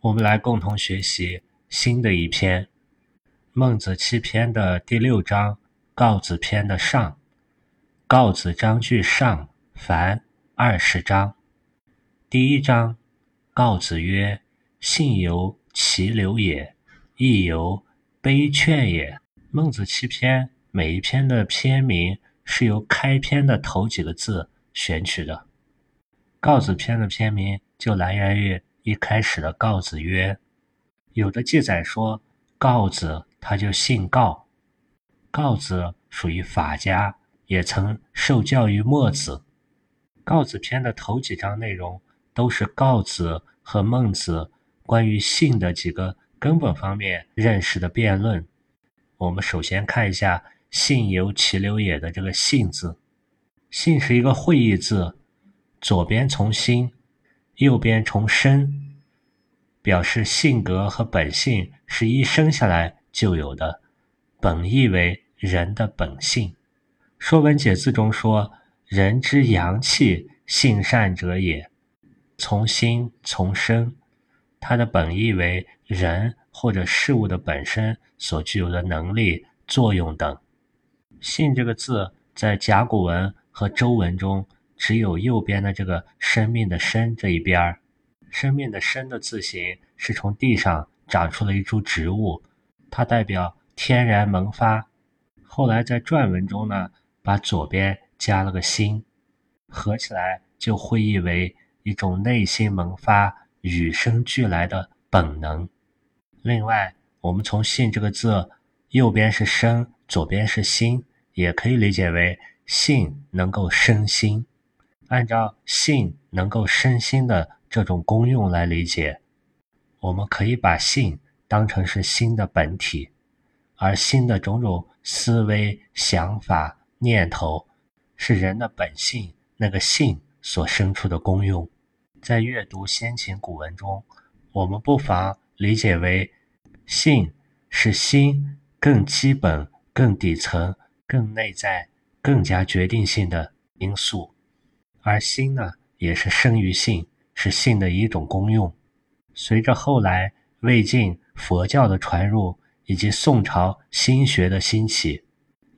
我们来共同学习新的一篇《孟子七篇》的第六章《告子篇》的上。告子章句上，凡二十章。第一章，告子曰：“信由其流也，亦由悲劝也。”孟子七篇每一篇的篇名是由开篇的头几个字选取的。告子篇的篇名就来源于一开始的告子曰。有的记载说，告子他就姓告，告子属于法家。也曾受教于墨子，《告子篇》的头几章内容都是告子和孟子关于性的几个根本方面认识的辩论。我们首先看一下“性由其流也”的这个“性”字，“性”是一个会意字，左边从心，右边从身，表示性格和本性是一生下来就有的，本意为人的本性。《说文解字》中说：“人之阳气，性善者也。”从心从生，它的本意为人或者事物的本身所具有的能力、作用等。“性”这个字在甲骨文和周文中，只有右边的这个“生命”的“生”这一边儿。“生命”的“生”的字形是从地上长出了一株植物，它代表天然萌发。后来在篆文中呢。把左边加了个心，合起来就会意为一种内心萌发、与生俱来的本能。另外，我们从“性”这个字，右边是生，左边是心，也可以理解为性能够生心。按照性能够生心的这种功用来理解，我们可以把性当成是心的本体，而心的种种思维、想法。念头是人的本性，那个性所生出的功用。在阅读先秦古文中，我们不妨理解为，性是心更基本、更底层、更内在、更加决定性的因素，而心呢，也是生于性，是性的一种功用。随着后来魏晋佛教的传入，以及宋朝心学的兴起。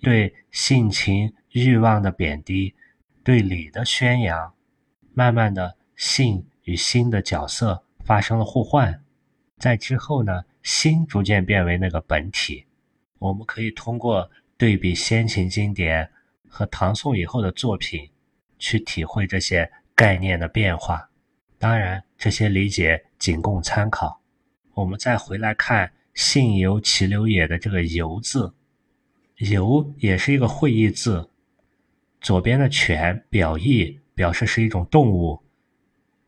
对性情欲望的贬低，对礼的宣扬，慢慢的性与心的角色发生了互换。在之后呢，心逐渐变为那个本体。我们可以通过对比先秦经典和唐宋以后的作品，去体会这些概念的变化。当然，这些理解仅供参考。我们再回来看“性由其流也”的这个“由”字。游也是一个会意字，左边的犬表意表示是一种动物，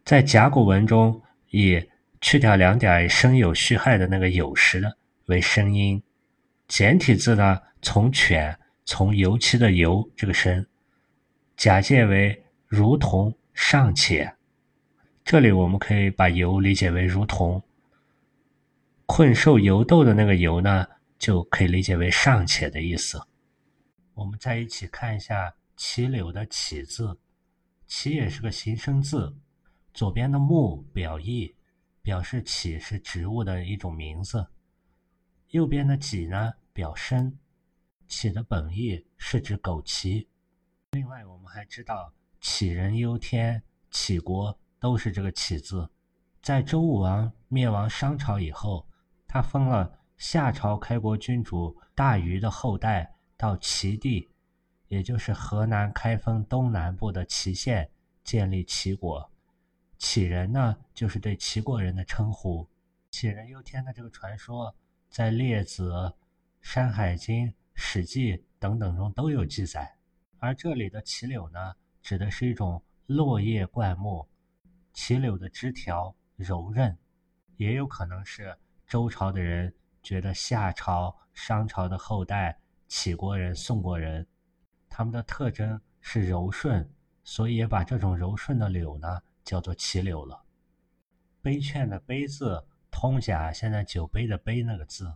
在甲骨文中以去掉两点生有虚害的那个有时的为声音，简体字呢从犬从油漆的油这个声，假借为如同尚且，这里我们可以把游理解为如同困兽犹斗的那个游呢。就可以理解为尚且的意思。我们再一起看一下“杞柳”的“杞”字，“杞”也是个形声字。左边的“木”表意，表示杞是植物的一种名字。右边的“己”呢，表身。杞的本意是指枸杞。另外，我们还知道“杞人忧天”“杞国”都是这个“杞”字。在周武王灭亡商朝以后，他封了。夏朝开国君主大禹的后代到齐地，也就是河南开封东南部的祁县，建立齐国。杞人呢，就是对齐国人的称呼。杞人忧天的这个传说，在《列子》《山海经》《史记》等等中都有记载。而这里的杞柳呢，指的是一种落叶灌木，杞柳的枝条柔韧，也有可能是周朝的人。觉得夏朝、商朝的后代齐国人、宋国人，他们的特征是柔顺，所以也把这种柔顺的柳呢叫做齐柳了。杯券的杯字通假现在酒杯的杯那个字，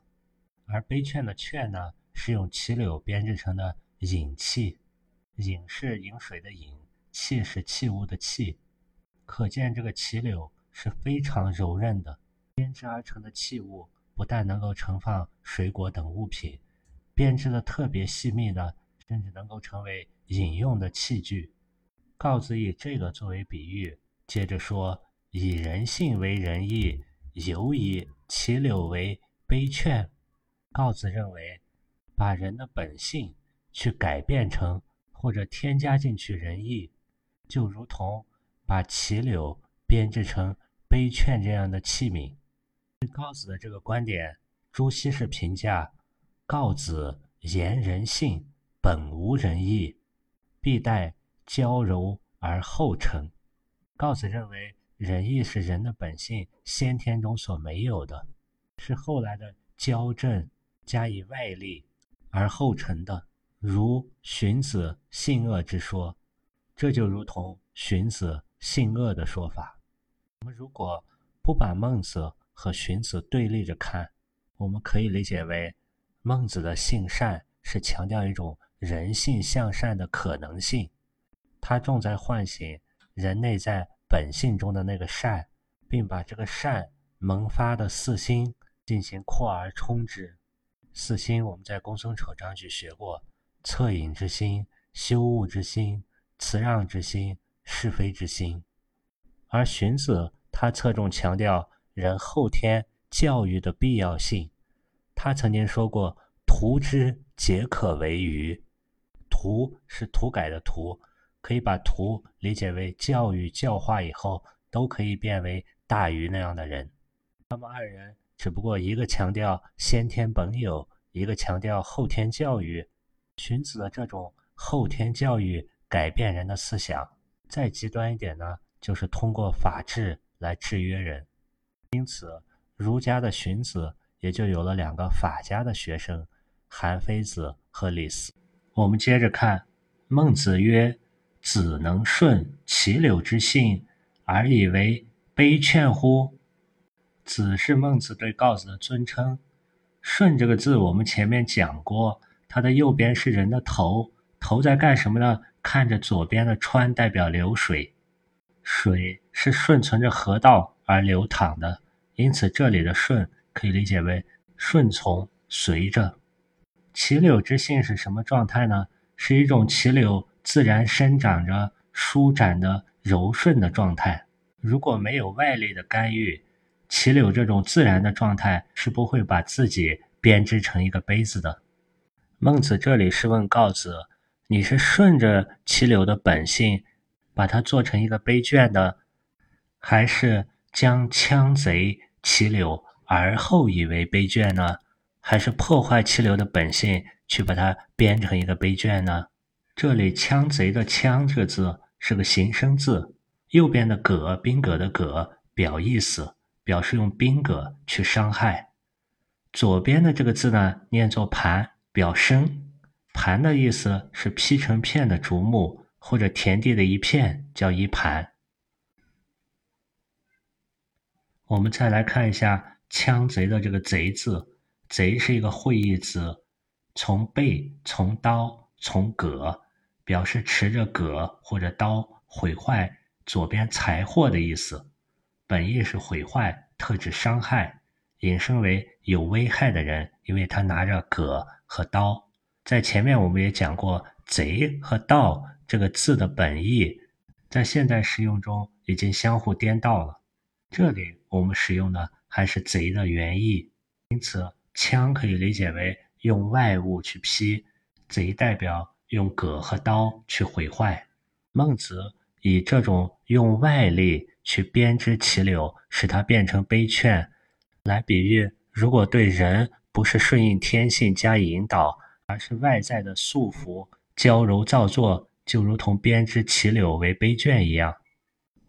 而杯券的券呢是用齐柳编制成的饮器，饮是饮水的饮，器是器物的器，可见这个齐柳是非常柔韧的。编织而成的器物，不但能够盛放水果等物品，编织的特别细密的，甚至能够成为饮用的器具。告子以这个作为比喻，接着说：“以人性为仁义，犹以其柳为悲劝。”告子认为，把人的本性去改变成或者添加进去仁义，就如同把齐柳编制成悲劝这样的器皿。对告子的这个观点，朱熹是评价：告子言人性本无仁义，必待。娇柔而后成。告子认为，仁义是人的本性，先天中所没有的，是后来的矫正加以外力而后成的。如荀子性恶之说，这就如同荀子性恶的说法。我们如果不把孟子和荀子对立着看，我们可以理解为，孟子的性善是强调一种人性向善的可能性。他重在唤醒人内在本性中的那个善，并把这个善萌发的四心进行扩而充之。四心我们在公孙丑章句学过：恻隐之心、羞恶之心、辞让之心、是非之心。而荀子他侧重强调人后天教育的必要性。他曾经说过：“徒之皆可为鱼。”涂是涂改的涂。可以把图理解为教育教化以后都可以变为大鱼那样的人。他们二人只不过一个强调先天本有，一个强调后天教育。荀子的这种后天教育改变人的思想，再极端一点呢，就是通过法治来制约人。因此，儒家的荀子也就有了两个法家的学生，韩非子和李斯。我们接着看，孟子曰。子能顺其柳之性，而以为卑劝乎？子是孟子对告子的尊称。顺这个字，我们前面讲过，它的右边是人的头，头在干什么呢？看着左边的川，代表流水，水是顺从着河道而流淌的，因此这里的顺可以理解为顺从、随着。杞柳之性是什么状态呢？是一种杞柳。自然生长着舒展的柔顺的状态。如果没有外力的干预，杞柳这种自然的状态是不会把自己编织成一个杯子的。孟子这里是问告子：你是顺着齐柳的本性，把它做成一个杯卷的，还是将枪贼齐柳而后以为杯卷呢？还是破坏齐柳的本性，去把它编成一个杯卷呢？这里“枪贼”的“枪”这个字是个形声字，右边的“戈”兵戈的“戈”表意思，表示用兵戈去伤害。左边的这个字呢，念作“盘”，表生。盘的意思是劈成片的竹木或者田地的一片，叫一盘。我们再来看一下“枪贼”的这个“贼”字，“贼”是一个会意字，从背、从刀、从戈。表示持着戈或者刀毁坏左边财货的意思，本意是毁坏，特指伤害，引申为有危害的人，因为他拿着戈和刀。在前面我们也讲过，贼和盗这个字的本意，在现代使用中已经相互颠倒了。这里我们使用的还是贼的原意，因此枪可以理解为用外物去劈，贼代表。用戈和刀去毁坏。孟子以这种用外力去编织齐柳，使它变成悲劝，来比喻：如果对人不是顺应天性加以引导，而是外在的束缚、娇柔造作，就如同编织齐柳为悲卷一样。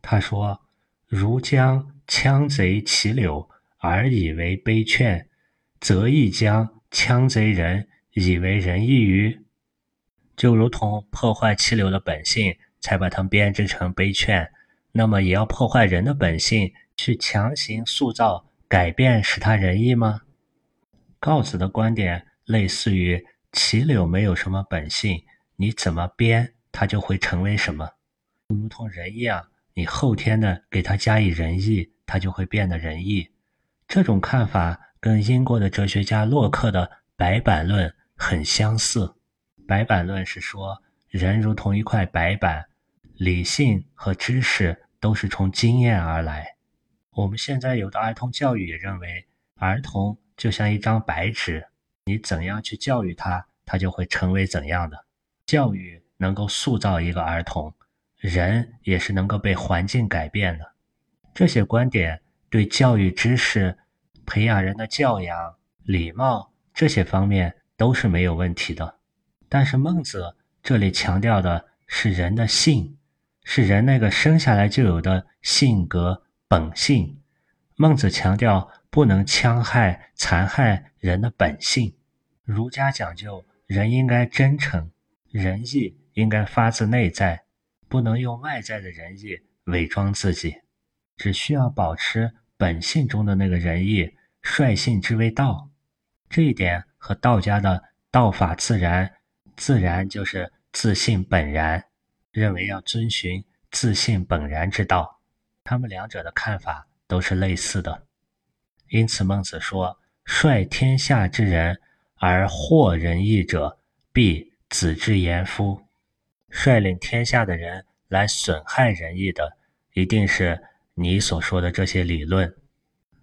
他说：“如将羌贼齐柳而以为悲劝，则亦将羌贼人以为仁义于？”就如同破坏气流的本性，才把它编织成悲劝，那么也要破坏人的本性，去强行塑造、改变，使他仁义吗？告子的观点类似于齐柳没有什么本性，你怎么编，它就会成为什么，就如同人一样，你后天的给它加以仁义，它就会变得仁义。这种看法跟英国的哲学家洛克的白板论很相似。白板论是说，人如同一块白板，理性和知识都是从经验而来。我们现在有的儿童教育也认为，儿童就像一张白纸，你怎样去教育他，他就会成为怎样的。教育能够塑造一个儿童，人也是能够被环境改变的。这些观点对教育知识、培养人的教养、礼貌这些方面都是没有问题的。但是孟子这里强调的是人的性，是人那个生下来就有的性格本性。孟子强调不能戕害、残害人的本性。儒家讲究人应该真诚，仁义应该发自内在，不能用外在的仁义伪装自己。只需要保持本性中的那个仁义，率性之为道。这一点和道家的“道法自然”，自然就是自信本然，认为要遵循自信本然之道。他们两者的看法都是类似的。因此，孟子说：“率天下之人而惑仁义者，必子之言夫。”率领天下的人来损害仁义的，一定是。你所说的这些理论，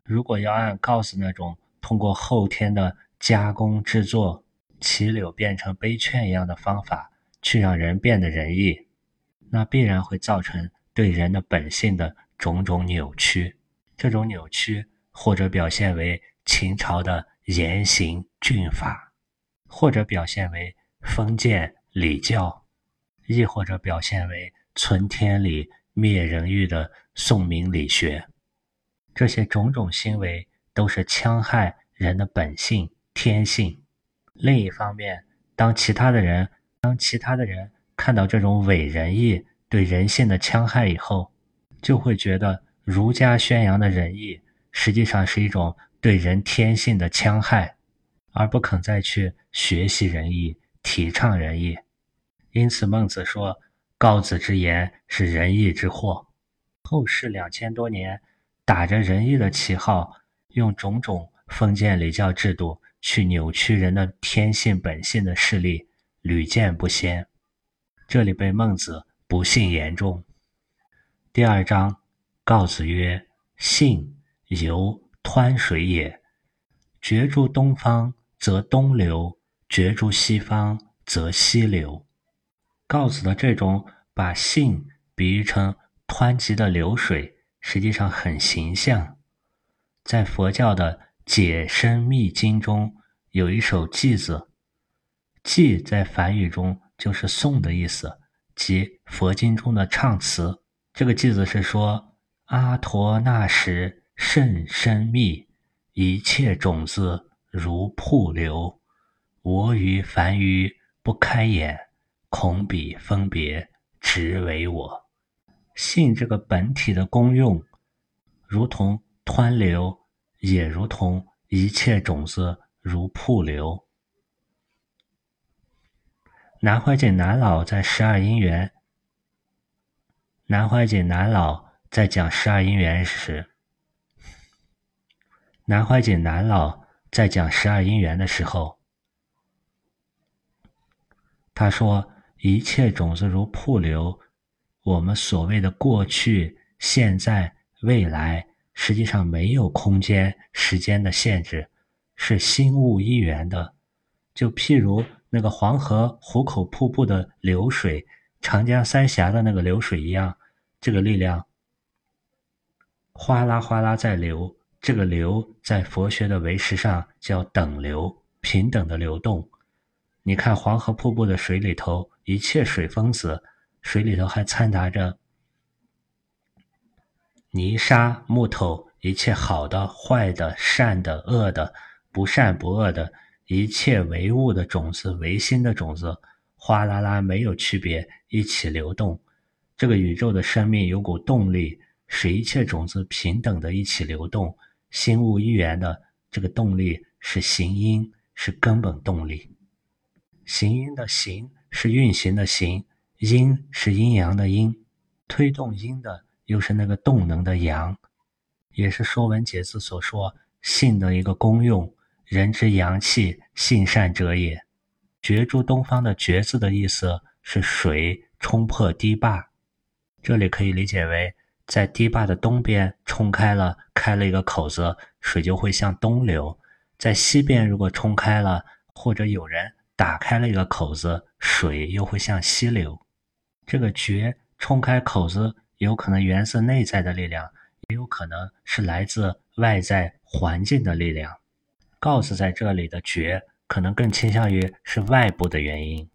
如果要按告子那种通过后天的加工制作，杞柳变成杯券一样的方法去让人变得仁义，那必然会造成对人的本性的种种扭曲。这种扭曲，或者表现为秦朝的严刑峻法，或者表现为封建礼教，亦或者表现为存天理灭人欲的。宋明理学，这些种种行为都是戕害人的本性天性。另一方面，当其他的人当其他的人看到这种伪仁义对人性的戕害以后，就会觉得儒家宣扬的仁义实际上是一种对人天性的戕害，而不肯再去学习仁义、提倡仁义。因此，孟子说：“告子之言是仁义之祸。”后世两千多年，打着仁义的旗号，用种种封建礼教制度去扭曲人的天性本性的事例屡见不鲜。这里被孟子不幸言中。第二章，告子曰：“信由湍水也，决诸东方则东流，决诸西方则西流。”告子的这种把信比喻成。湍急的流水实际上很形象，在佛教的解深密经中有一首偈子，偈在梵语中就是颂的意思，即佛经中的唱词。这个句子是说：“阿陀那时甚深密，一切种子如瀑流。我与凡愚不开眼，恐彼分别直为我。”性这个本体的功用，如同湍流，也如同一切种子如瀑流。南怀瑾南老在十二因缘，南怀瑾南老在讲十二因缘时，南怀瑾南老在讲十二因缘的时候，他说：“一切种子如瀑流。”我们所谓的过去、现在、未来，实际上没有空间、时间的限制，是心物一元的。就譬如那个黄河壶口瀑布的流水，长江三峡的那个流水一样，这个力量哗啦哗啦在流。这个流在佛学的唯识上叫等流，平等的流动。你看黄河瀑布的水里头，一切水分子。水里头还掺杂着泥沙、木头，一切好的、坏的、善的、恶的、不善不恶的一切唯物的种子、唯心的种子，哗啦啦没有区别，一起流动。这个宇宙的生命有股动力，使一切种子平等的一起流动。心物一元的这个动力是行因，是根本动力。行因的行是运行的行。阴是阴阳的阴，推动阴的又是那个动能的阳，也是《说文解字》所说性的一个功用，人之阳气，性善者也。决诸东方的“决”字的意思是水冲破堤坝，这里可以理解为在堤坝的东边冲开了，开了一个口子，水就会向东流；在西边如果冲开了，或者有人打开了一个口子，水又会向西流。这个“决”冲开口子，有可能源自内在的力量。也有可能是来自外在环境的力量。告子在这里的“绝”可能更倾向于是外部的原因。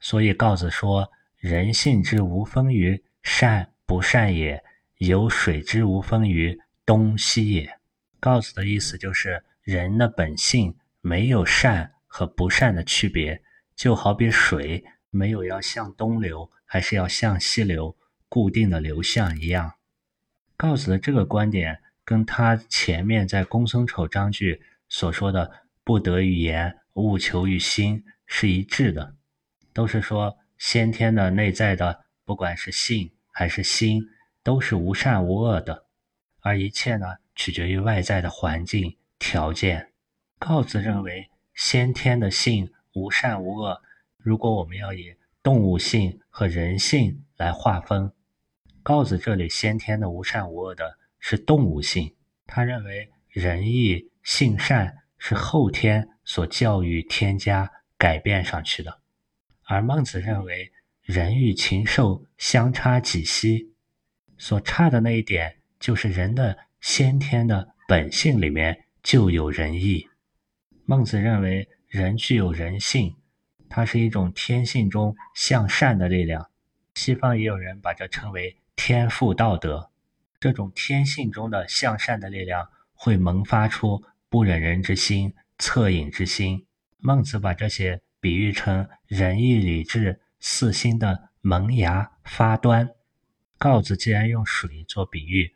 所以告子说：“人性之无风于善不善也，有水之无风于东西也。”告子的意思就是，人的本性没有善和不善的区别，就好比水没有要向东流还是要向西流固定的流向一样。告子的这个观点，跟他前面在公孙丑章句所说的“不得于言，务求于心”是一致的，都是说先天的内在的，不管是性还是心，都是无善无恶的，而一切呢，取决于外在的环境条件。告子认为，先天的性无善无恶，如果我们要以动物性和人性来划分。告子这里先天的无善无恶的是动物性，他认为仁义性善是后天所教育添加改变上去的，而孟子认为人与禽兽相差几息，所差的那一点就是人的先天的本性里面就有仁义。孟子认为人具有人性，它是一种天性中向善的力量。西方也有人把这称为。天赋道德，这种天性中的向善的力量，会萌发出不忍人之心、恻隐之心。孟子把这些比喻成仁义礼智四心的萌芽发端。告子既然用水做比喻，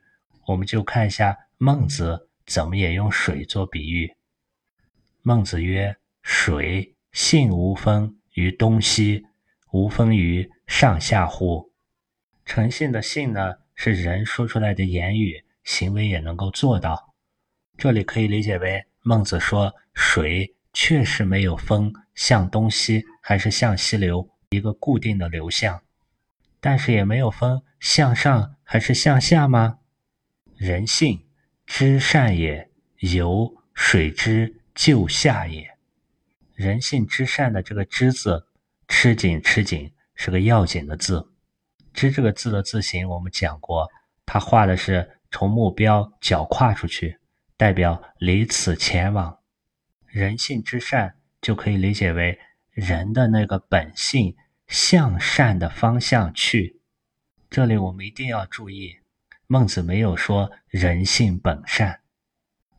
我们就看一下孟子怎么也用水做比喻。孟子曰：“水性无风于东西，无风于上下乎？”诚信的信呢，是人说出来的言语，行为也能够做到。这里可以理解为，孟子说水确实没有风向东西还是向西流一个固定的流向，但是也没有风向上还是向下吗？人性知善也，由水之就下也。人性之善的这个知字，吃紧吃紧，是个要紧的字。知这个字的字形，我们讲过，它画的是从目标脚跨出去，代表离此前往。人性之善就可以理解为人的那个本性向善的方向去。这里我们一定要注意，孟子没有说人性本善。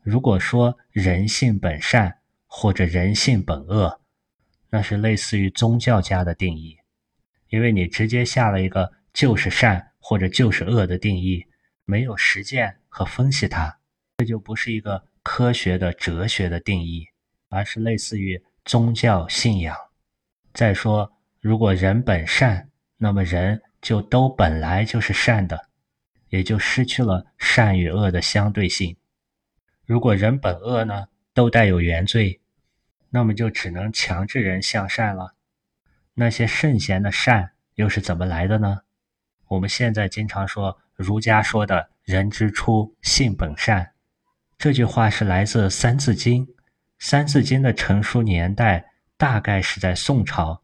如果说人性本善或者人性本恶，那是类似于宗教家的定义，因为你直接下了一个。就是善或者就是恶的定义，没有实践和分析它，这就不是一个科学的哲学的定义，而是类似于宗教信仰。再说，如果人本善，那么人就都本来就是善的，也就失去了善与恶的相对性。如果人本恶呢，都带有原罪，那么就只能强制人向善了。那些圣贤的善又是怎么来的呢？我们现在经常说儒家说的“人之初，性本善”，这句话是来自《三字经》。《三字经》的成书年代大概是在宋朝。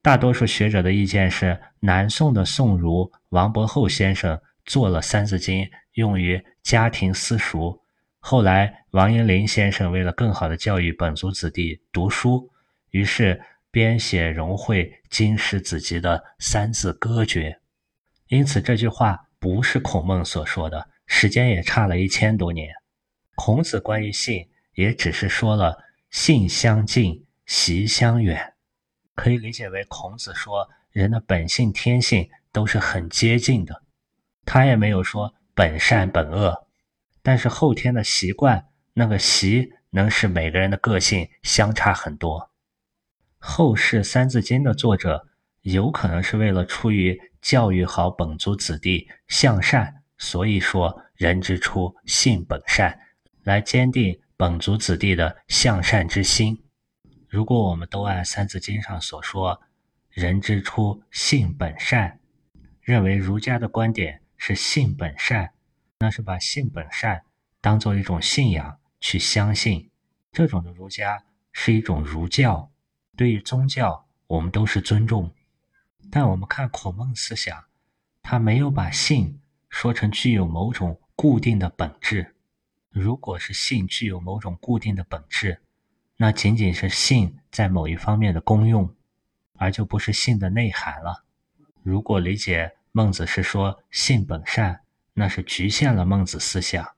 大多数学者的意见是，南宋的宋儒王伯厚先生做了《三字经》，用于家庭私塾。后来，王阳林先生为了更好的教育本族子弟读书，于是编写融汇经史子集的《三字歌诀》。因此，这句话不是孔孟所说的，时间也差了一千多年。孔子关于性，也只是说了“性相近，习相远”，可以理解为孔子说人的本性天性都是很接近的。他也没有说本善本恶，但是后天的习惯，那个习能使每个人的个性相差很多。后世《三字经》的作者，有可能是为了出于。教育好本族子弟向善，所以说人之初性本善，来坚定本族子弟的向善之心。如果我们都按《三字经》上所说“人之初，性本善”，认为儒家的观点是性本善，那是把性本善当做一种信仰去相信。这种的儒家是一种儒教，对于宗教我们都是尊重。但我们看孔孟思想，他没有把性说成具有某种固定的本质。如果是性具有某种固定的本质，那仅仅是性在某一方面的功用，而就不是性的内涵了。如果理解孟子是说性本善，那是局限了孟子思想，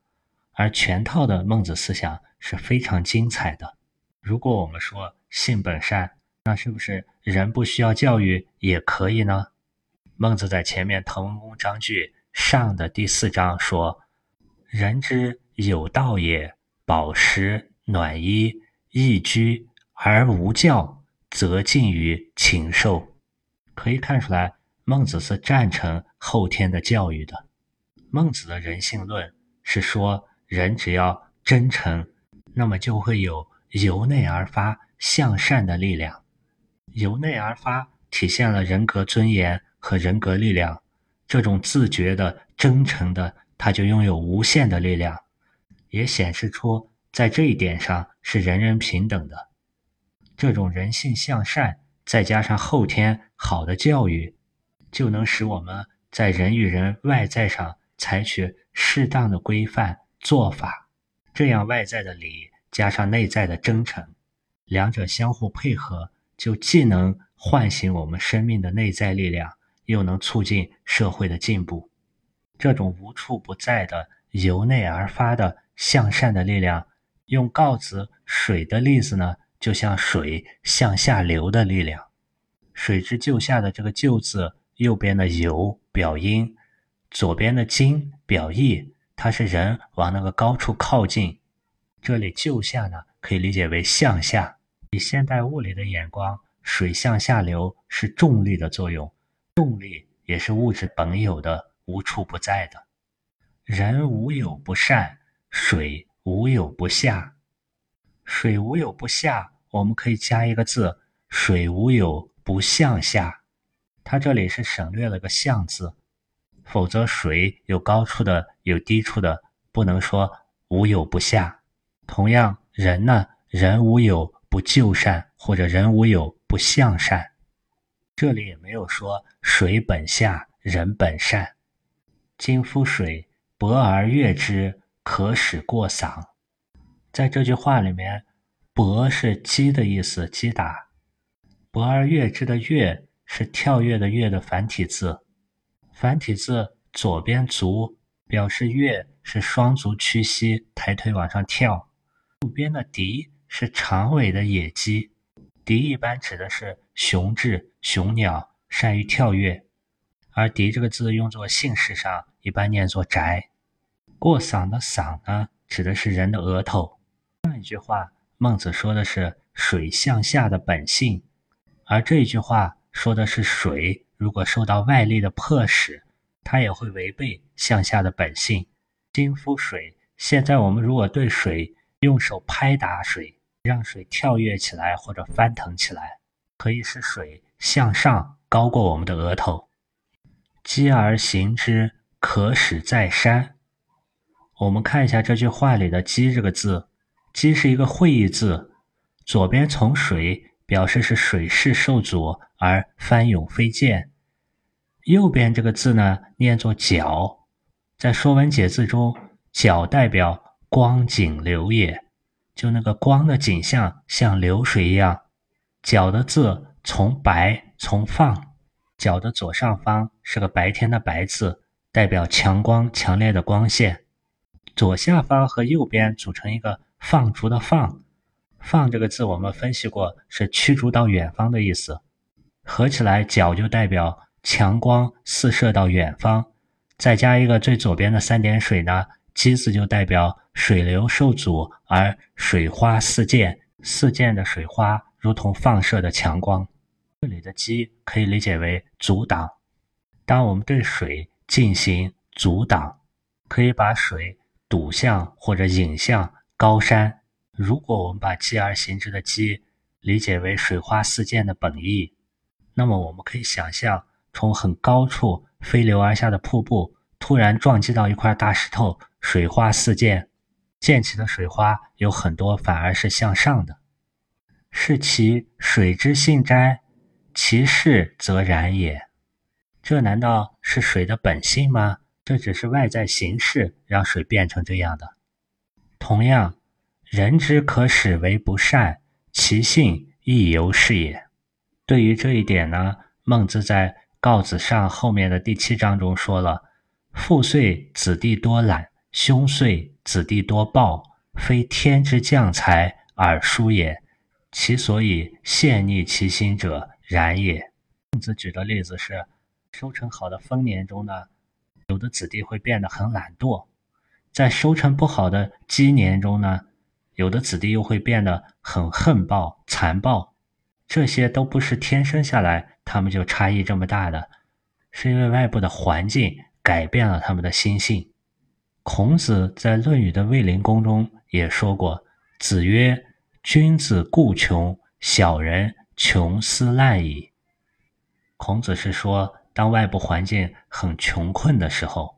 而全套的孟子思想是非常精彩的。如果我们说性本善，那是不是人不需要教育也可以呢？孟子在前面《滕文公章句上》的第四章说：“人之有道也，饱食暖衣。”易居而无教，则近于禽兽。可以看出来，孟子是赞成后天的教育的。孟子的人性论是说，人只要真诚，那么就会有由内而发向善的力量。由内而发体现了人格尊严和人格力量。这种自觉的、真诚的，他就拥有无限的力量，也显示出。在这一点上是人人平等的，这种人性向善，再加上后天好的教育，就能使我们在人与人外在上采取适当的规范做法，这样外在的礼加上内在的真诚，两者相互配合，就既能唤醒我们生命的内在力量，又能促进社会的进步。这种无处不在的由内而发的向善的力量。用告子水的例子呢，就像水向下流的力量。水之就下的这个就字，右边的由表阴，左边的经表意，它是人往那个高处靠近。这里就下呢，可以理解为向下。以现代物理的眼光，水向下流是重力的作用，动力也是物质本有的，无处不在的。人无有不善，水。无有不下，水无有不下，我们可以加一个字：水无有不向下。它这里是省略了个向字，否则水有高处的，有低处的，不能说无有不下。同样，人呢，人无有不就善，或者人无有不向善。这里也没有说水本下，人本善。今夫水，薄而悦之。可使过嗓，在这句话里面，“搏”是击的意思，击打；“搏而跃之”的“跃”是跳跃的“跃”的繁体字。繁体字左边“足”表示跃，是双足屈膝，抬腿往上跳；右边的“笛”是长尾的野鸡，笛一般指的是雄志雄鸟，善于跳跃。而“笛”这个字用作姓氏上，一般念作“宅”。过嗓的嗓呢，指的是人的额头。上一句话，孟子说的是水向下的本性，而这一句话说的是水如果受到外力的迫使，它也会违背向下的本性。金夫水，现在我们如果对水用手拍打水，让水跳跃起来或者翻腾起来，可以使水向上高过我们的额头。积而行之，可使在山。我们看一下这句话里的“积”这个字，“积”是一个会意字，左边从水表示是水势受阻而翻涌飞溅，右边这个字呢念作“角”。在《说文解字》中，“角”代表光景流也，就那个光的景象像流水一样。“角”的字从白从放，“角”的左上方是个白天的“白”字，代表强光强烈的光线。左下方和右边组成一个放逐的“放”，“放”这个字我们分析过是驱逐到远方的意思，合起来“角”就代表强光四射到远方，再加一个最左边的三点水呢，“击”字就代表水流受阻而水花四溅，四溅的水花如同放射的强光。这里的“击”可以理解为阻挡，当我们对水进行阻挡，可以把水。堵向或者引向高山。如果我们把“积而行之”的“积”理解为水花四溅的本意，那么我们可以想象，从很高处飞流而下的瀑布突然撞击到一块大石头，水花四溅，溅起的水花有很多反而是向上的，是其水之性哉？其势则然也。这难道是水的本性吗？这只是外在形式让水变成这样的。同样，人之可使为不善，其性亦犹是也。对于这一点呢，孟子在《告子上》后面的第七章中说了：“父岁子弟多懒，凶岁子弟多暴，非天之降才而殊也。其所以陷逆其心者，然也。”孟子举的例子是。收成好的丰年中呢，有的子弟会变得很懒惰；在收成不好的鸡年中呢，有的子弟又会变得很恨暴、残暴。这些都不是天生下来他们就差异这么大的，是因为外部的环境改变了他们的心性。孔子在《论语》的卫灵公中也说过：“子曰：君子固穷，小人穷斯滥矣。”孔子是说。当外部环境很穷困的时候，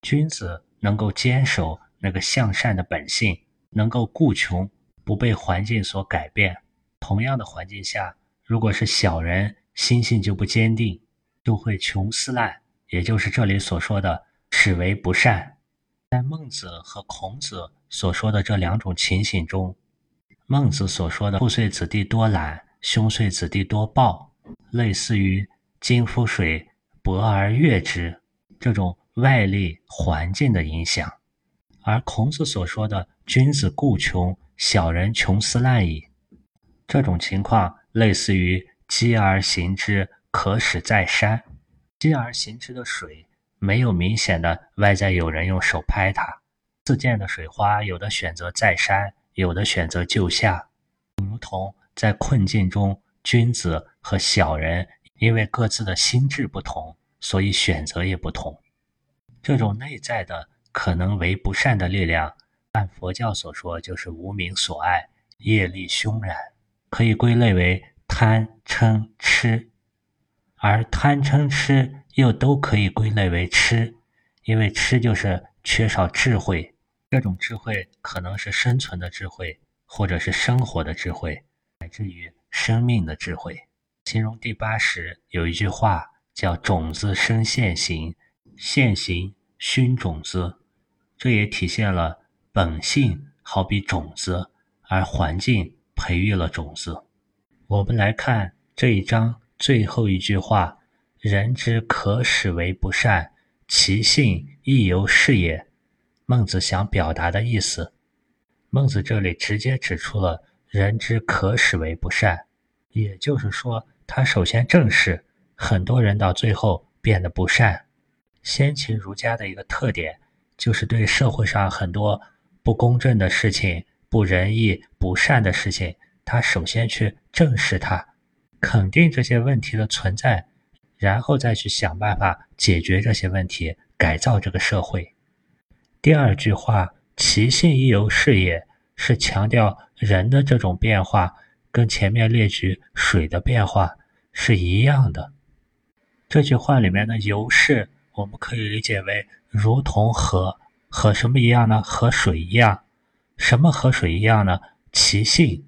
君子能够坚守那个向善的本性，能够固穷，不被环境所改变。同样的环境下，如果是小人，心性就不坚定，就会穷斯滥，也就是这里所说的始为不善。在孟子和孔子所说的这两种情形中，孟子所说的父随子弟多懒，兄随子弟多暴，类似于金夫水。薄而悦之，这种外力环境的影响；而孔子所说的“君子固穷，小人穷斯滥矣”，这种情况类似于“积而行之，可使在山”。积而行之的水没有明显的外在有人用手拍它，自溅的水花有的选择再山，有的选择就下，如同在困境中，君子和小人。因为各自的心智不同，所以选择也不同。这种内在的可能为不善的力量，按佛教所说，就是无名所爱，业力熏染，可以归类为贪嗔痴。而贪嗔痴又都可以归类为痴，因为痴就是缺少智慧。这种智慧可能是生存的智慧，或者是生活的智慧，乃至于生命的智慧。形容第八识有一句话叫“种子生现行，现行熏种子”，这也体现了本性好比种子，而环境培育了种子。我们来看这一章最后一句话：“人之可使为不善，其性亦犹是也。”孟子想表达的意思，孟子这里直接指出了“人之可使为不善”，也就是说。他首先正视很多人到最后变得不善。先秦儒家的一个特点，就是对社会上很多不公正的事情、不仁义、不善的事情，他首先去正视它，肯定这些问题的存在，然后再去想办法解决这些问题，改造这个社会。第二句话“其性亦犹是也”，是强调人的这种变化跟前面列举水的变化。是一样的。这句话里面的“由是”，我们可以理解为如同和和什么一样呢？和水一样。什么和水一样呢？其性。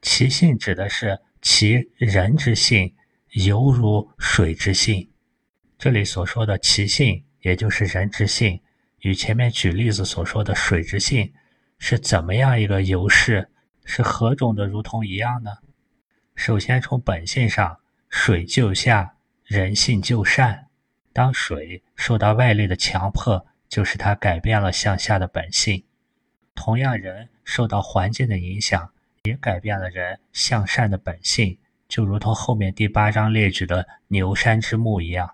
其性指的是其人之性，犹如水之性。这里所说的其性，也就是人之性，与前面举例子所说的水之性，是怎么样一个由是？是何种的如同一样呢？首先，从本性上，水就下，人性就善。当水受到外力的强迫，就使它改变了向下的本性。同样，人受到环境的影响，也改变了人向善的本性，就如同后面第八章列举的牛山之木一样。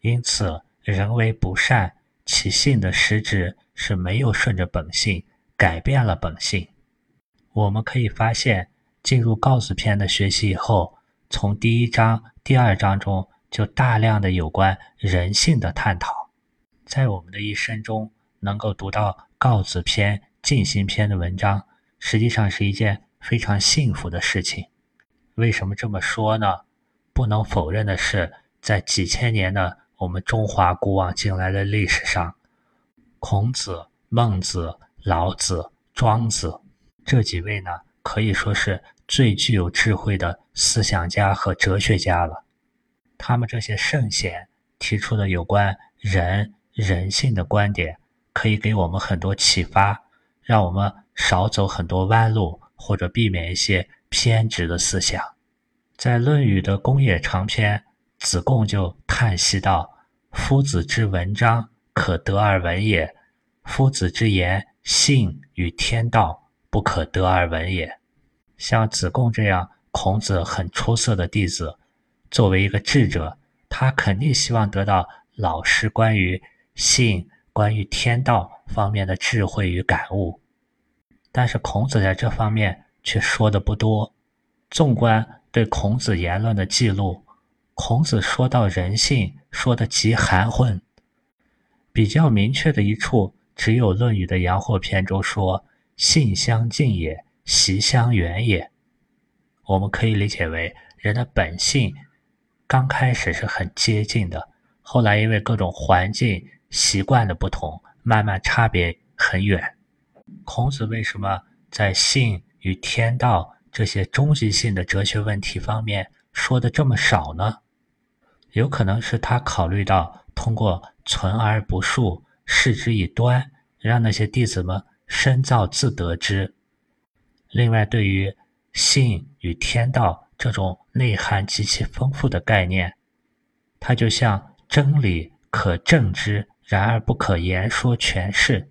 因此，人为不善，其性的实质是没有顺着本性，改变了本性。我们可以发现。进入告子篇的学习以后，从第一章、第二章中就大量的有关人性的探讨。在我们的一生中，能够读到告子篇、尽心篇的文章，实际上是一件非常幸福的事情。为什么这么说呢？不能否认的是，在几千年的我们中华古往今来的历史上，孔子、孟子、老子、庄子这几位呢，可以说是最具有智慧的思想家和哲学家了。他们这些圣贤提出的有关人人性的观点。可以给我们很多启发，让我们少走很多弯路，或者避免一些偏执的思想。在《论语》的公冶长篇，子贡就叹息道：“夫子之文章，可得而闻也；夫子之言，信与天道，不可得而闻也。”像子贡这样孔子很出色的弟子，作为一个智者，他肯定希望得到老师关于信。关于天道方面的智慧与感悟，但是孔子在这方面却说的不多。纵观对孔子言论的记录，孔子说到人性说的极含混。比较明确的一处，只有《论语》的阳货篇中说：“性相近也，习相远也。”我们可以理解为，人的本性刚开始是很接近的，后来因为各种环境。习惯的不同，慢慢差别很远。孔子为什么在性与天道这些终极性的哲学问题方面说的这么少呢？有可能是他考虑到通过存而不述，示之以端，让那些弟子们深造自得之。另外，对于性与天道这种内涵极其丰富的概念，它就像真理可证之。然而不可言说全是，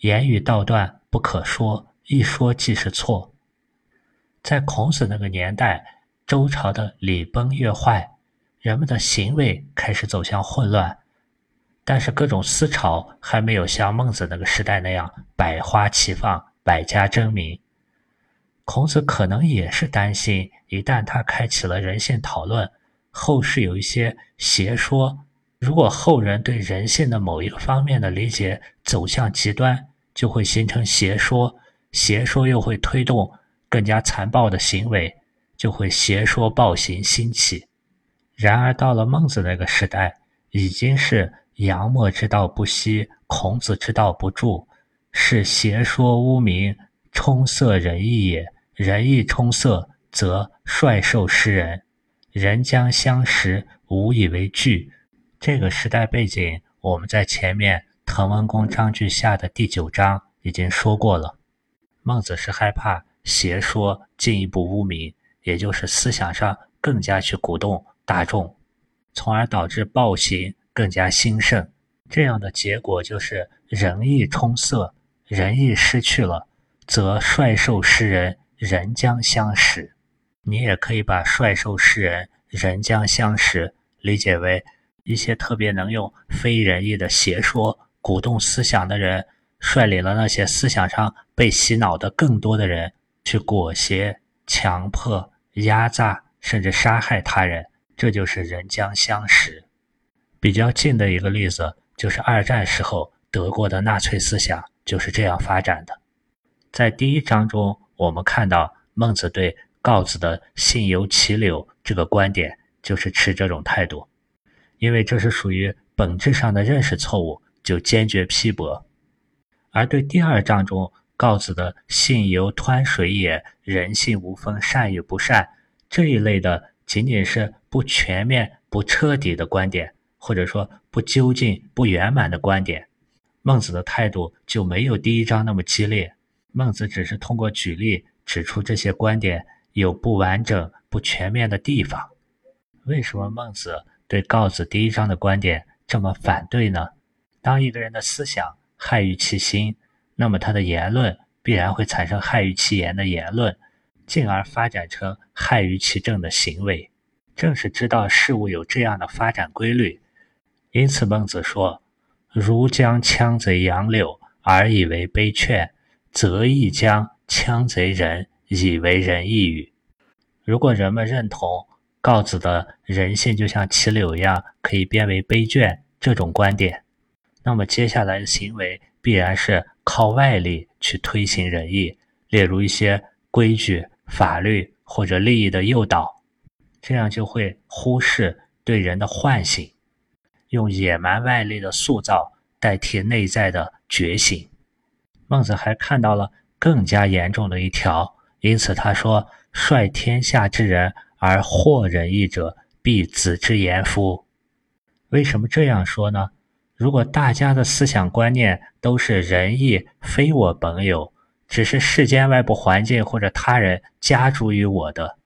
言语道断不可说，一说即是错。在孔子那个年代，周朝的礼崩乐坏，人们的行为开始走向混乱，但是各种思潮还没有像孟子那个时代那样百花齐放、百家争鸣。孔子可能也是担心，一旦他开启了人性讨论，后世有一些邪说。如果后人对人性的某一个方面的理解走向极端，就会形成邪说，邪说又会推动更加残暴的行为，就会邪说暴行兴起。然而到了孟子那个时代，已经是杨墨之道不息，孔子之道不著，是邪说污名，充塞仁义也。仁义充塞，则率兽食人，人将相识，无以为惧。这个时代背景，我们在前面《滕文公章句下》的第九章已经说过了。孟子是害怕邪说进一步污名，也就是思想上更加去鼓动大众，从而导致暴行更加兴盛。这样的结果就是仁义充塞，仁义失去了，则率兽失人，人将相食。你也可以把率兽失人，人将相食理解为。一些特别能用非仁义的邪说鼓动思想的人，率领了那些思想上被洗脑的更多的人，去裹挟、强迫、压榨，甚至杀害他人。这就是人将相识。比较近的一个例子，就是二战时候德国的纳粹思想就是这样发展的。在第一章中，我们看到孟子对告子的“信由其柳”这个观点，就是持这种态度。因为这是属于本质上的认识错误，就坚决批驳；而对第二章中告子的“信由湍水也，人性无分善与不善”这一类的，仅仅是不全面、不彻底的观点，或者说不究竟、不圆满的观点，孟子的态度就没有第一章那么激烈。孟子只是通过举例指出这些观点有不完整、不全面的地方。为什么孟子？对告子第一章的观点这么反对呢？当一个人的思想害于其心，那么他的言论必然会产生害于其言的言论，进而发展成害于其政的行为。正是知道事物有这样的发展规律，因此孟子说：“如将羌贼杨柳而以为悲劝，则亦将羌贼人以为仁义语。”如果人们认同。告子的人性就像杞柳一样，可以变为悲卷这种观点，那么接下来的行为必然是靠外力去推行仁义，例如一些规矩、法律或者利益的诱导，这样就会忽视对人的唤醒，用野蛮外力的塑造代替内在的觉醒。孟子还看到了更加严重的一条，因此他说：“率天下之人而惑仁义者，必子之言夫。”为什么这样说呢？如果大家的思想观念都是仁义非我本有，只是世间外部环境或者他人加诸于我的，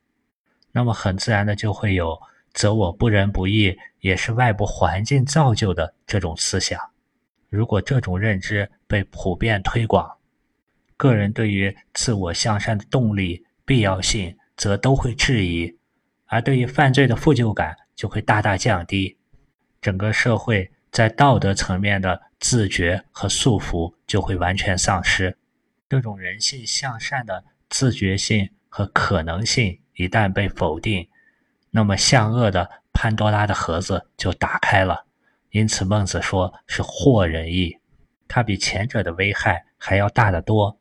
那么很自然的就会有“则我不仁不义也是外部环境造就的”这种思想。如果这种认知被普遍推广，个人对于自我向善的动力必要性则都会质疑，而对于犯罪的负疚感就会大大降低。整个社会在道德层面的自觉和束缚就会完全丧失。这种人性向善的自觉性和可能性一旦被否定，那么向恶的潘多拉的盒子就打开了。因此，孟子说是惑人意，它比前者的危害还要大得多。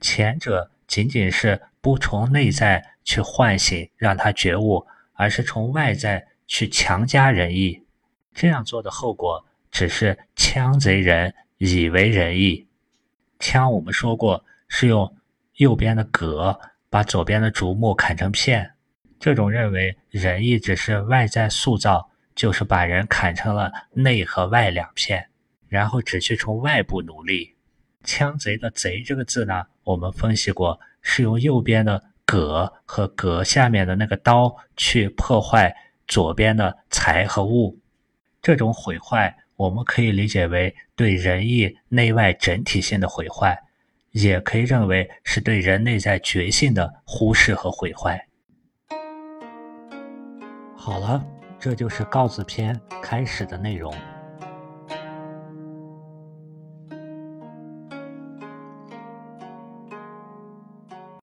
前者仅仅是不从内在去唤醒让他觉悟，而是从外在去强加仁义。这样做的后果只是枪贼人以为仁义。枪我们说过是用右边的戈把左边的竹木砍成片。这种认为仁义只是外在塑造，就是把人砍成了内和外两片，然后只去从外部努力。枪贼的贼这个字呢，我们分析过是用右边的戈和戈下面的那个刀去破坏左边的财和物。这种毁坏，我们可以理解为对仁义内外整体性的毁坏，也可以认为是对人内在觉性的忽视和毁坏。好了，这就是《告子篇》开始的内容。